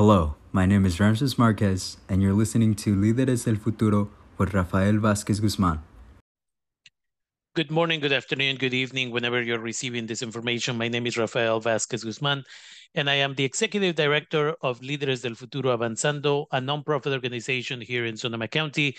Hello, my name is Ramses Marquez, and you're listening to Líderes del Futuro with Rafael Vázquez Guzmán. Good morning, good afternoon, good evening, whenever you're receiving this information. My name is Rafael Vázquez Guzmán, and I am the Executive Director of Líderes del Futuro Avanzando, a nonprofit organization here in Sonoma County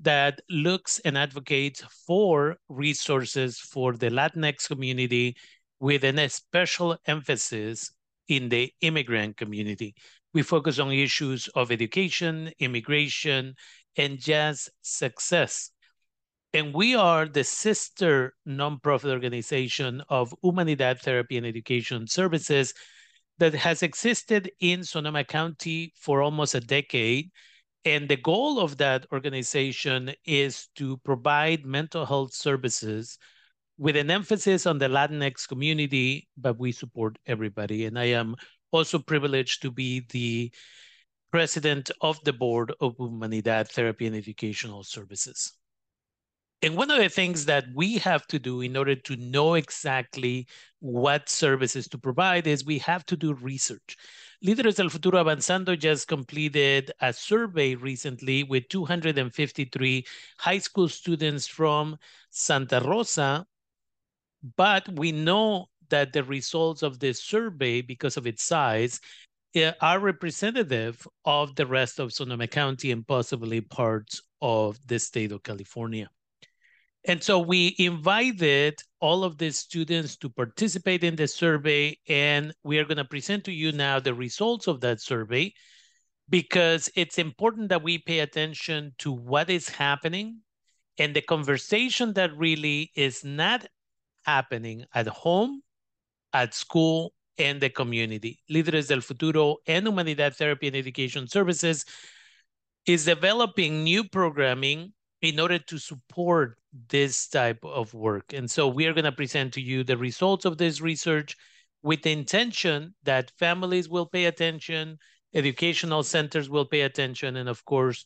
that looks and advocates for resources for the Latinx community with an especial emphasis in the immigrant community. We focus on issues of education, immigration, and just success. And we are the sister nonprofit organization of Humanidad Therapy and Education Services that has existed in Sonoma County for almost a decade. And the goal of that organization is to provide mental health services with an emphasis on the Latinx community, but we support everybody. And I am also privileged to be the president of the board of Humanidad Therapy and Educational Services. And one of the things that we have to do in order to know exactly what services to provide is we have to do research. Líderes del Futuro Avanzando just completed a survey recently with 253 high school students from Santa Rosa, but we know that the results of this survey, because of its size, eh, are representative of the rest of Sonoma County and possibly parts of the state of California. And so we invited all of the students to participate in the survey, and we are going to present to you now the results of that survey because it's important that we pay attention to what is happening and the conversation that really is not happening at home at school and the community. Líderes del Futuro and Humanidad Therapy and Education Services is developing new programming in order to support this type of work. And so we are going to present to you the results of this research with the intention that families will pay attention, educational centers will pay attention, and of course,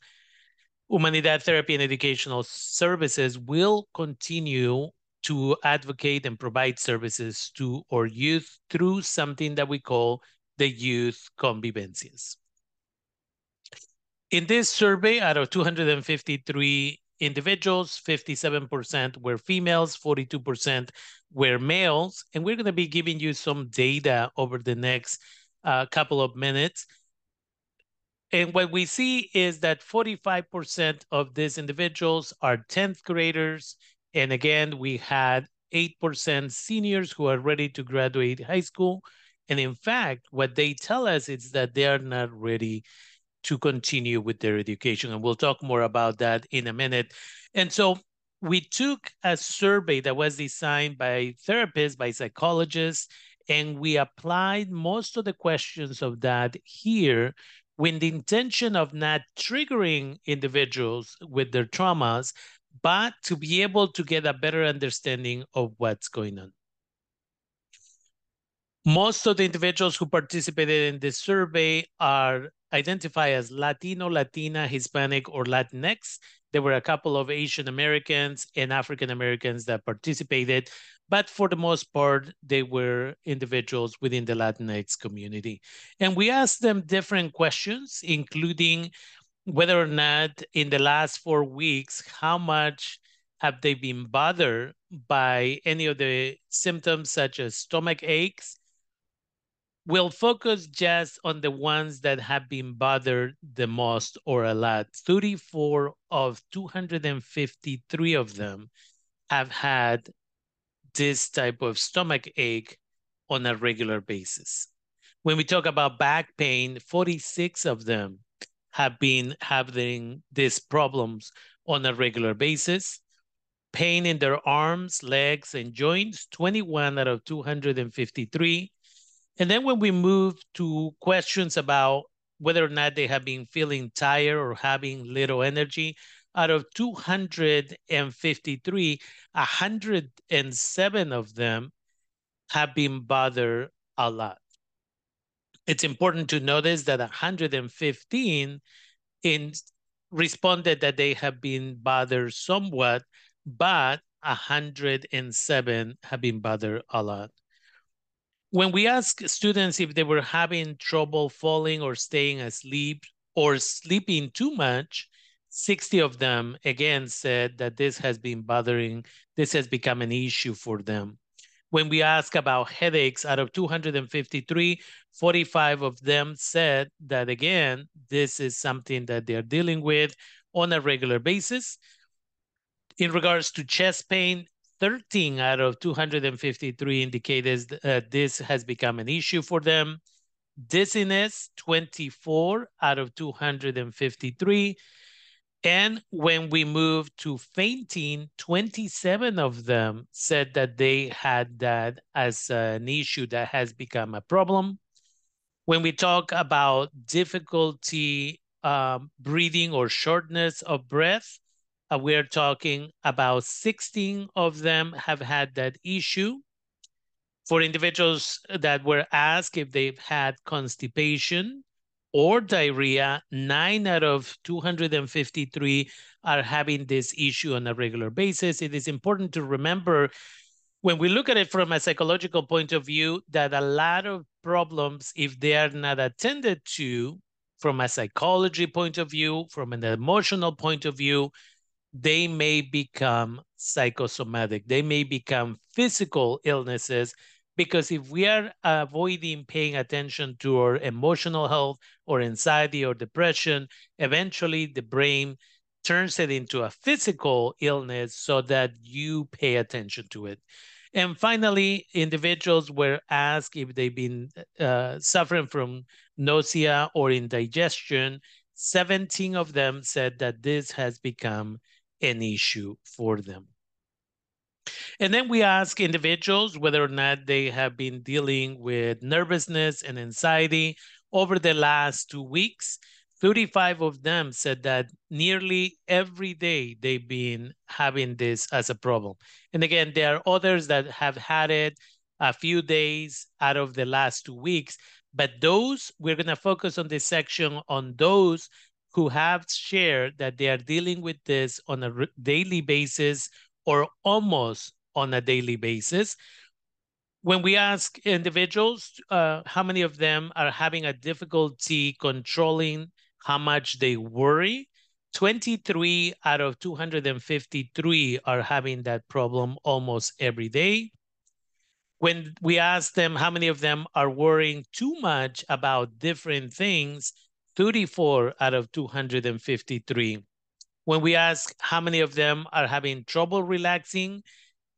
Humanidad Therapy and Educational Services will continue to advocate and provide services to our youth through something that we call the youth convivencias. In this survey, out of 253 individuals, 57% were females, 42% were males, and we're going to be giving you some data over the next uh, couple of minutes. And what we see is that 45% of these individuals are 10th graders and again, we had 8% seniors who are ready to graduate high school. And in fact, what they tell us is that they are not ready to continue with their education. And we'll talk more about that in a minute. And so we took a survey that was designed by therapists, by psychologists, and we applied most of the questions of that here with the intention of not triggering individuals with their traumas, but to be able to get a better understanding of what's going on. Most of the individuals who participated in this survey are identified as Latino, Latina, Hispanic, or Latinx. There were a couple of Asian Americans and African Americans that participated, but for the most part, they were individuals within the Latinx community. And we asked them different questions, including whether or not in the last four weeks, how much have they been bothered by any of the symptoms such as stomach aches? We'll focus just on the ones that have been bothered the most or a lot. 34 of 253 of them have had this type of stomach ache on a regular basis. When we talk about back pain, 46 of them have been having these problems on a regular basis. Pain in their arms, legs, and joints, 21 out of 253. And then when we move to questions about whether or not they have been feeling tired or having little energy, out of 253, 107 of them have been bothered a lot it's important to notice that 115 in responded that they have been bothered somewhat, but 107 have been bothered a lot. When we ask students if they were having trouble falling or staying asleep or sleeping too much, 60 of them again said that this has been bothering, this has become an issue for them. When we ask about headaches, out of 253, 45 of them said that again, this is something that they're dealing with on a regular basis. In regards to chest pain, 13 out of 253 indicated uh, this has become an issue for them. Dizziness, 24 out of 253. And when we moved to fainting, 27 of them said that they had that as an issue that has become a problem. When we talk about difficulty um, breathing or shortness of breath, uh, we're talking about 16 of them have had that issue. For individuals that were asked if they've had constipation or diarrhea, nine out of 253 are having this issue on a regular basis. It is important to remember when we look at it from a psychological point of view that a lot of problems, if they are not attended to from a psychology point of view, from an emotional point of view, they may become psychosomatic. They may become physical illnesses because if we are avoiding paying attention to our emotional health or anxiety or depression, eventually the brain turns it into a physical illness so that you pay attention to it. And finally, individuals were asked if they've been uh, suffering from nausea or indigestion. 17 of them said that this has become an issue for them. And then we ask individuals whether or not they have been dealing with nervousness and anxiety over the last two weeks. 35 of them said that nearly every day they've been having this as a problem. And again, there are others that have had it a few days out of the last two weeks. But those, we're going to focus on this section on those who have shared that they are dealing with this on a daily basis or almost on a daily basis. When we ask individuals uh, how many of them are having a difficulty controlling how much they worry, 23 out of 253 are having that problem almost every day. When we ask them how many of them are worrying too much about different things, 34 out of 253. When we ask how many of them are having trouble relaxing,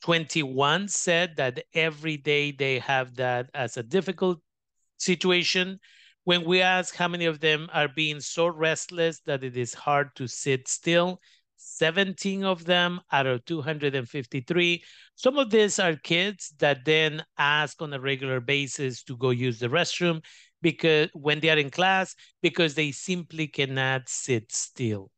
21 said that every day they have that as a difficult situation. When we ask how many of them are being so restless that it is hard to sit still, 17 of them out of 253. Some of these are kids that then ask on a regular basis to go use the restroom because when they are in class because they simply cannot sit still.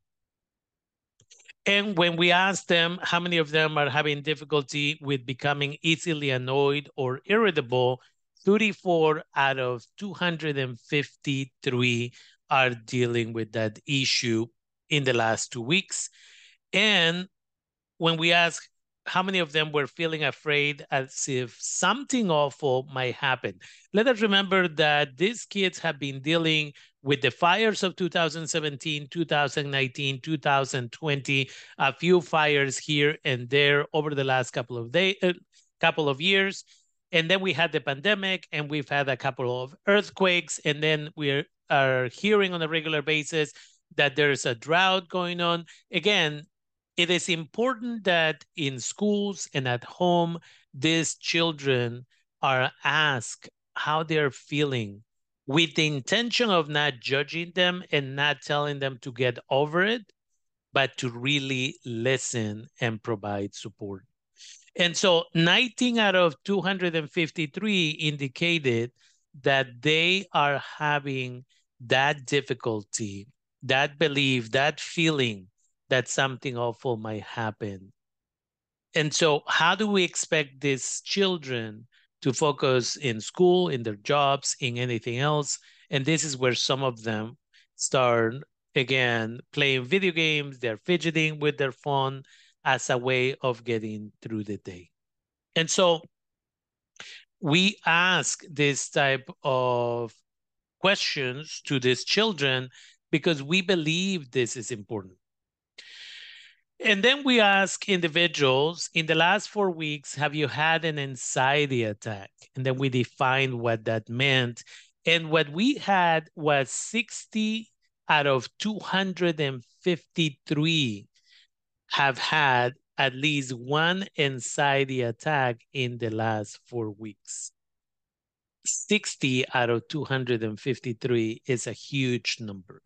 And when we ask them how many of them are having difficulty with becoming easily annoyed or irritable, 34 out of 253 are dealing with that issue in the last two weeks. And when we ask how many of them were feeling afraid as if something awful might happen. Let us remember that these kids have been dealing with the fires of 2017, 2019, 2020, a few fires here and there over the last couple of days, uh, couple of years. And then we had the pandemic and we've had a couple of earthquakes. And then we are hearing on a regular basis that there's a drought going on. Again, it is important that in schools and at home, these children are asked how they're feeling with the intention of not judging them and not telling them to get over it, but to really listen and provide support. And so 19 out of 253 indicated that they are having that difficulty, that belief, that feeling that something awful might happen. And so, how do we expect these children to focus in school, in their jobs, in anything else? And this is where some of them start again playing video games, they're fidgeting with their phone as a way of getting through the day. And so, we ask this type of questions to these children because we believe this is important. And then we ask individuals in the last four weeks, have you had an anxiety attack? And then we define what that meant. And what we had was 60 out of 253 have had at least one anxiety attack in the last four weeks. 60 out of 253 is a huge number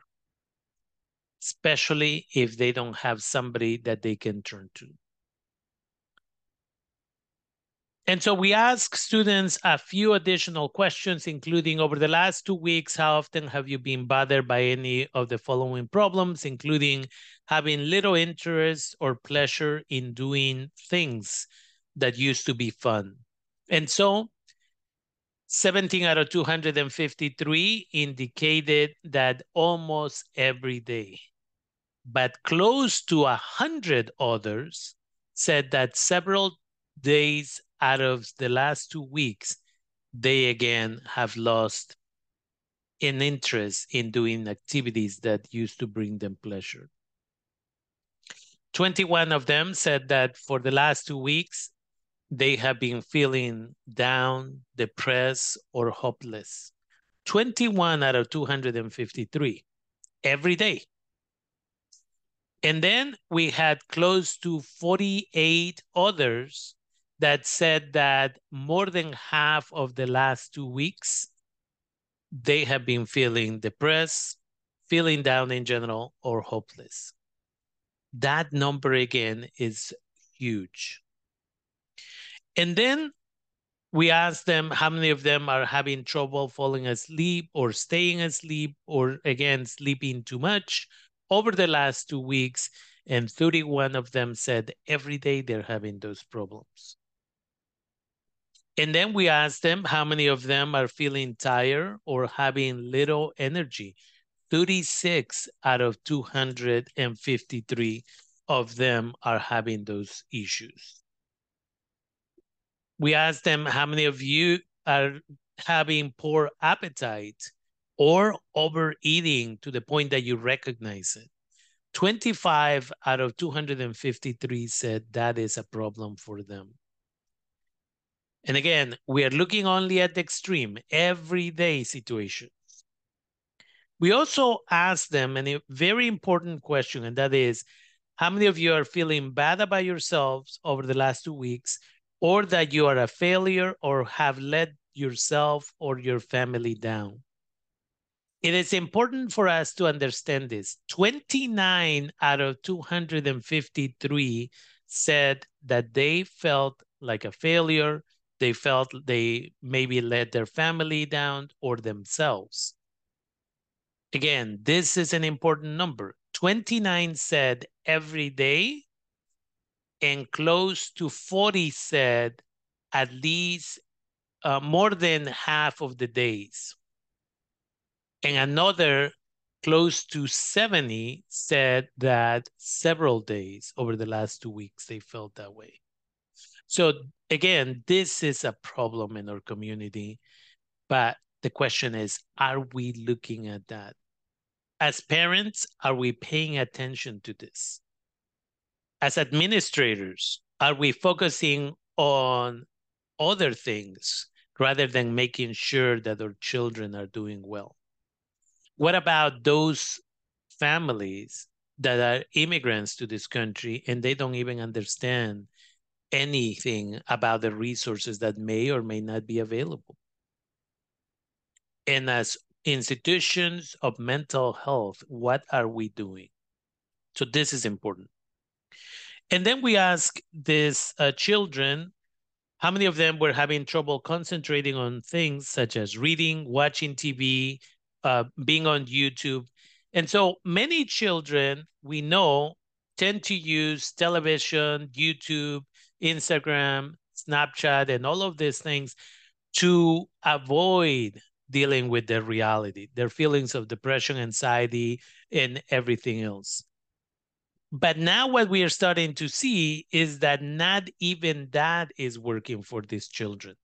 especially if they don't have somebody that they can turn to. And so we ask students a few additional questions, including over the last two weeks, how often have you been bothered by any of the following problems, including having little interest or pleasure in doing things that used to be fun. And so 17 out of 253 indicated that almost every day but close to a hundred others said that several days out of the last two weeks, they again have lost an interest in doing activities that used to bring them pleasure. 21 of them said that for the last two weeks, they have been feeling down, depressed, or hopeless. 21 out of 253 every day. And then we had close to 48 others that said that more than half of the last two weeks, they have been feeling depressed, feeling down in general, or hopeless. That number again is huge. And then we asked them how many of them are having trouble falling asleep or staying asleep or again sleeping too much over the last two weeks, and 31 of them said every day they're having those problems. And then we asked them how many of them are feeling tired or having little energy. 36 out of 253 of them are having those issues. We asked them how many of you are having poor appetite or overeating to the point that you recognize it. 25 out of 253 said that is a problem for them. And again, we are looking only at the extreme, everyday situations. We also asked them a very important question, and that is how many of you are feeling bad about yourselves over the last two weeks, or that you are a failure or have let yourself or your family down? It is important for us to understand this. 29 out of 253 said that they felt like a failure. They felt they maybe let their family down or themselves. Again, this is an important number. 29 said every day, and close to 40 said at least uh, more than half of the days and another close to 70 said that several days over the last two weeks they felt that way. So again, this is a problem in our community, but the question is, are we looking at that? As parents, are we paying attention to this? As administrators, are we focusing on other things rather than making sure that our children are doing well? What about those families that are immigrants to this country and they don't even understand anything about the resources that may or may not be available? And as institutions of mental health, what are we doing? So this is important. And then we ask these uh, children, how many of them were having trouble concentrating on things such as reading, watching TV, uh, being on YouTube. And so many children we know tend to use television, YouTube, Instagram, Snapchat, and all of these things to avoid dealing with their reality, their feelings of depression, anxiety, and everything else. But now what we are starting to see is that not even that is working for these children.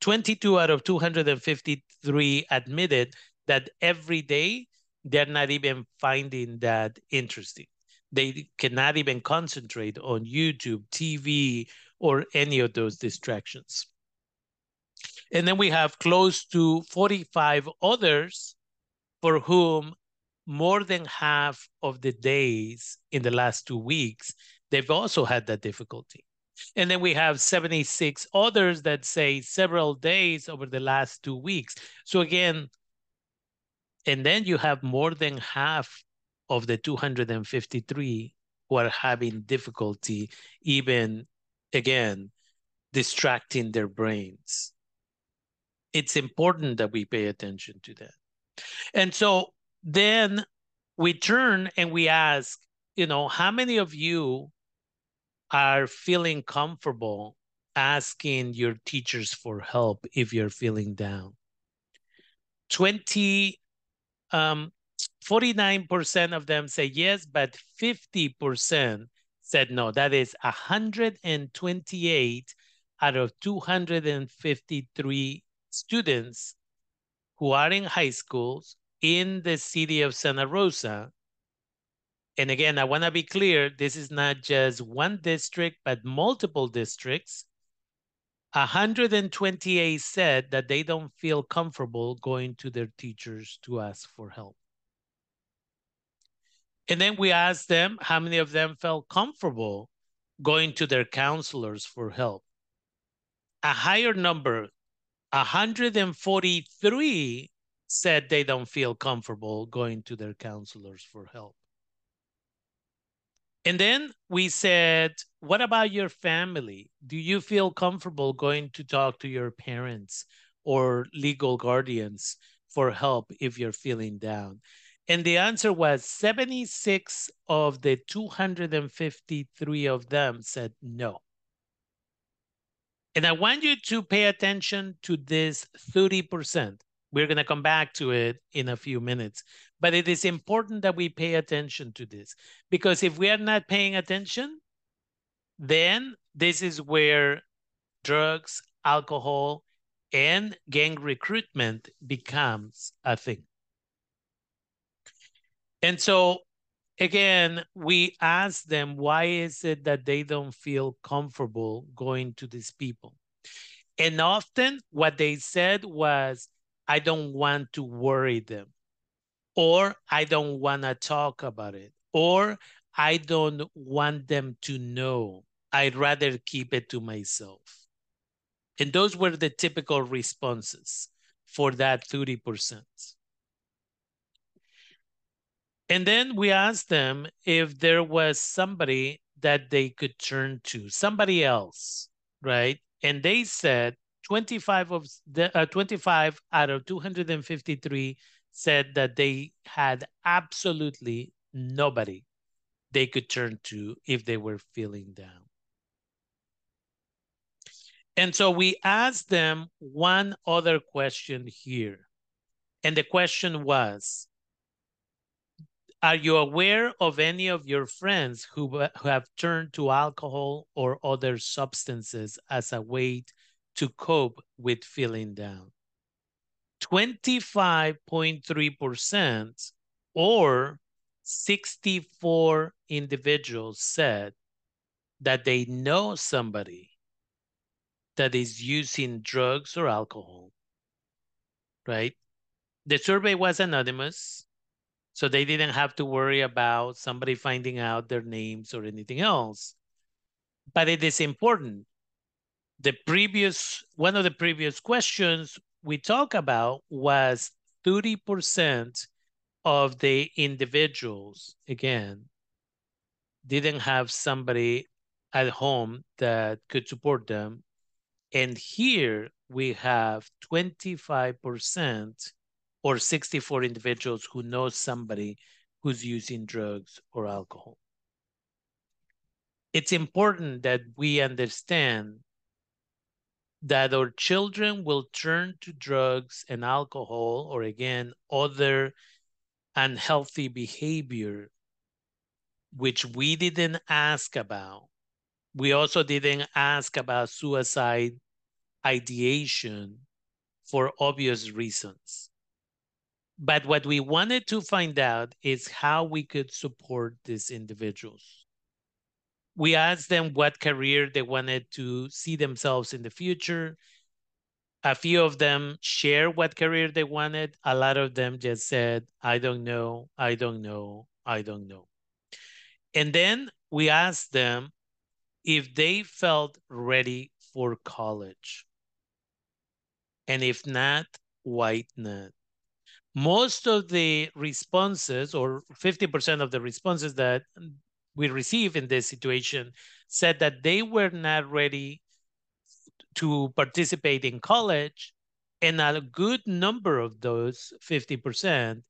22 out of 253 admitted that every day they're not even finding that interesting. They cannot even concentrate on YouTube, TV, or any of those distractions. And then we have close to 45 others for whom more than half of the days in the last two weeks, they've also had that difficulty. And then we have 76 others that say several days over the last two weeks. So again, and then you have more than half of the 253 who are having difficulty even, again, distracting their brains. It's important that we pay attention to that. And so then we turn and we ask, you know, how many of you are feeling comfortable asking your teachers for help if you're feeling down? 20, um, 49% of them say yes, but 50% said no. That is 128 out of 253 students who are in high schools in the city of Santa Rosa. And again, I want to be clear, this is not just one district, but multiple districts. 128 said that they don't feel comfortable going to their teachers to ask for help. And then we asked them how many of them felt comfortable going to their counselors for help. A higher number, 143 said they don't feel comfortable going to their counselors for help. And then we said, what about your family? Do you feel comfortable going to talk to your parents or legal guardians for help if you're feeling down? And the answer was 76 of the 253 of them said no. And I want you to pay attention to this 30%. We're going to come back to it in a few minutes. But it is important that we pay attention to this because if we are not paying attention, then this is where drugs, alcohol, and gang recruitment becomes a thing. And so again, we ask them, why is it that they don't feel comfortable going to these people? And often what they said was, I don't want to worry them, or I don't want to talk about it, or I don't want them to know. I'd rather keep it to myself. And those were the typical responses for that 30%. And then we asked them if there was somebody that they could turn to, somebody else, right? And they said 25 of the uh, 25 out of 253 said that they had absolutely nobody they could turn to if they were feeling down. And so we asked them one other question here. And the question was, are you aware of any of your friends who, who have turned to alcohol or other substances as a way to cope with feeling down. 25.3% or 64 individuals said that they know somebody that is using drugs or alcohol, right? The survey was anonymous, so they didn't have to worry about somebody finding out their names or anything else. But it is important the previous one of the previous questions we talked about was 30% of the individuals again didn't have somebody at home that could support them. And here we have 25% or 64 individuals who know somebody who's using drugs or alcohol. It's important that we understand that our children will turn to drugs and alcohol or again other unhealthy behavior which we didn't ask about. We also didn't ask about suicide ideation for obvious reasons. But what we wanted to find out is how we could support these individuals. We asked them what career they wanted to see themselves in the future. A few of them share what career they wanted. A lot of them just said, I don't know, I don't know, I don't know. And then we asked them if they felt ready for college. And if not, why not? Most of the responses, or 50% of the responses that we receive in this situation, said that they were not ready to participate in college. And a good number of those 50%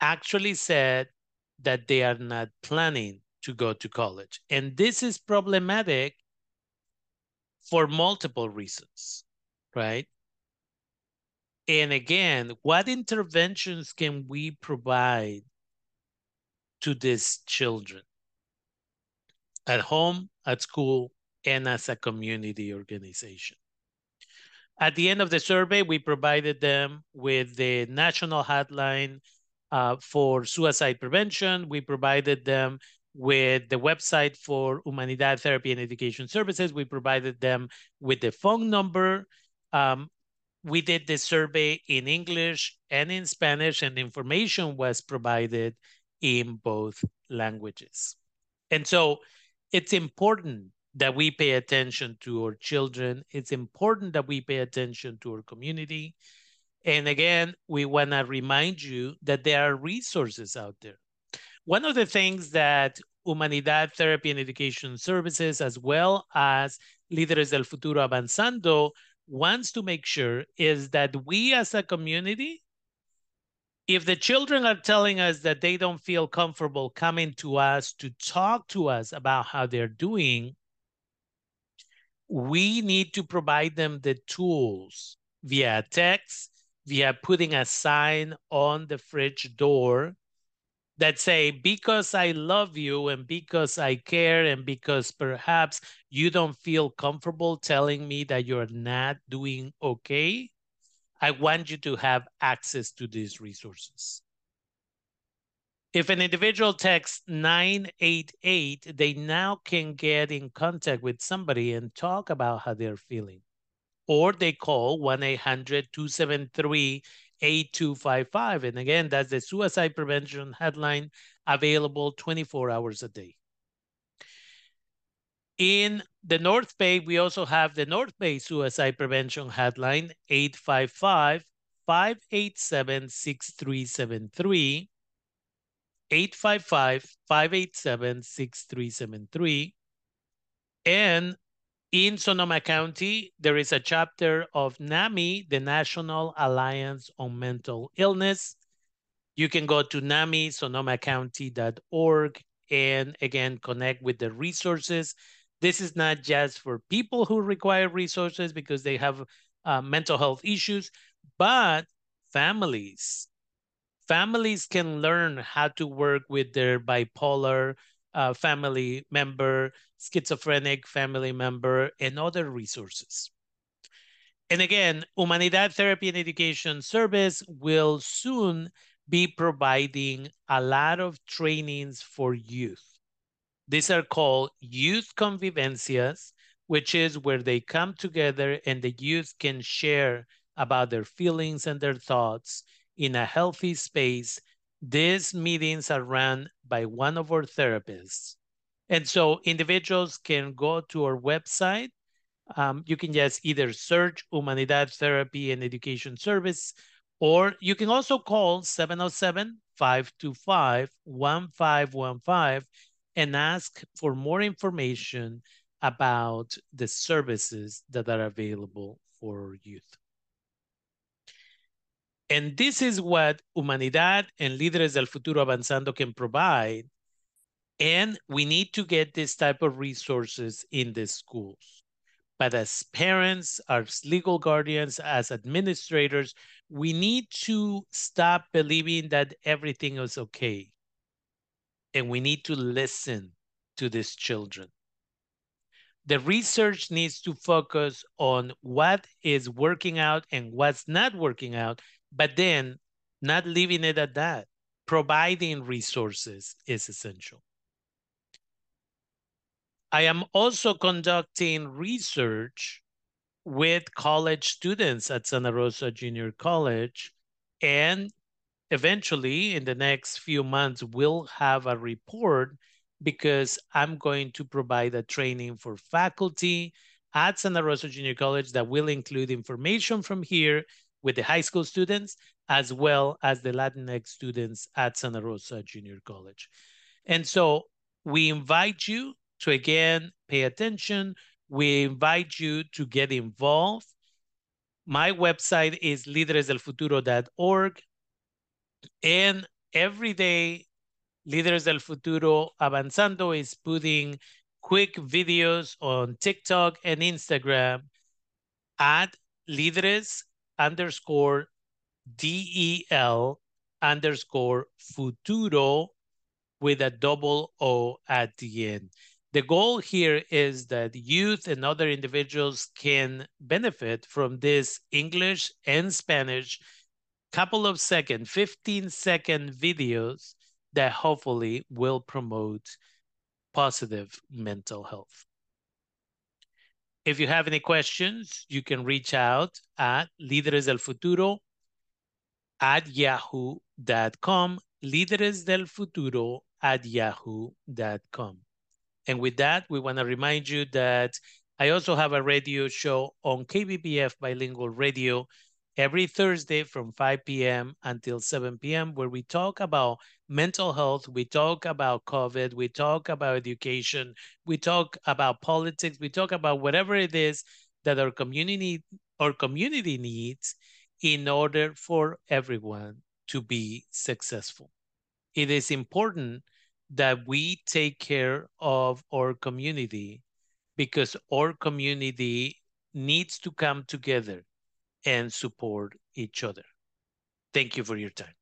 actually said that they are not planning to go to college. And this is problematic for multiple reasons, right? And again, what interventions can we provide to these children at home, at school, and as a community organization? At the end of the survey, we provided them with the national hotline uh, for suicide prevention. We provided them with the website for Humanidad Therapy and Education Services. We provided them with the phone number. Um, we did the survey in English and in Spanish, and information was provided in both languages. And so it's important that we pay attention to our children. It's important that we pay attention to our community. And again, we want to remind you that there are resources out there. One of the things that Humanidad Therapy and Education Services, as well as Líderes del Futuro Avanzando, wants to make sure is that we as a community, if the children are telling us that they don't feel comfortable coming to us to talk to us about how they're doing, we need to provide them the tools via text, via putting a sign on the fridge door that say, because I love you and because I care and because perhaps you don't feel comfortable telling me that you're not doing okay, I want you to have access to these resources. If an individual texts 988, they now can get in contact with somebody and talk about how they're feeling. Or they call 1 800 273 8255. And again, that's the suicide prevention headline available 24 hours a day. In the North Bay, we also have the North Bay Suicide Prevention Headline, 855-587-6373, 855-587-6373. And in Sonoma County, there is a chapter of NAMI, the National Alliance on Mental Illness. You can go to namisonomacounty.org and again, connect with the resources. This is not just for people who require resources because they have uh, mental health issues, but families. Families can learn how to work with their bipolar uh, family member, schizophrenic family member, and other resources. And again, Humanidad Therapy and Education Service will soon be providing a lot of trainings for youth. These are called youth convivencias, which is where they come together and the youth can share about their feelings and their thoughts in a healthy space. These meetings are run by one of our therapists and so individuals can go to our website. Um, you can just either search Humanidad Therapy and Education Service, or you can also call 707-525-1515 and ask for more information about the services that are available for youth. And this is what Humanidad and Líderes del Futuro Avanzando can provide and we need to get this type of resources in the schools. But as parents, as legal guardians, as administrators, we need to stop believing that everything is okay. And we need to listen to these children. The research needs to focus on what is working out and what's not working out, but then not leaving it at that. Providing resources is essential. I am also conducting research with college students at Santa Rosa Junior College. And eventually, in the next few months, we'll have a report because I'm going to provide a training for faculty at Santa Rosa Junior College that will include information from here with the high school students, as well as the Latinx students at Santa Rosa Junior College. And so we invite you to again pay attention. We invite you to get involved. My website is lideresdelfuturo.org. And every day, Líderes del Futuro Avanzando is putting quick videos on TikTok and Instagram at líderes underscore D-E-L underscore futuro with a double O at the end. The goal here is that youth and other individuals can benefit from this English and Spanish couple of second, 15 second videos that hopefully will promote positive mental health. If you have any questions, you can reach out at Líderes del Futuro at yahoo.com, Líderes del Futuro at yahoo.com. And with that, we want to remind you that I also have a radio show on KBBF Bilingual Radio every Thursday from 5 p.m. until 7 p.m., where we talk about mental health, we talk about COVID, we talk about education, we talk about politics, we talk about whatever it is that our community our community needs in order for everyone to be successful. It is important that we take care of our community because our community needs to come together and support each other. Thank you for your time.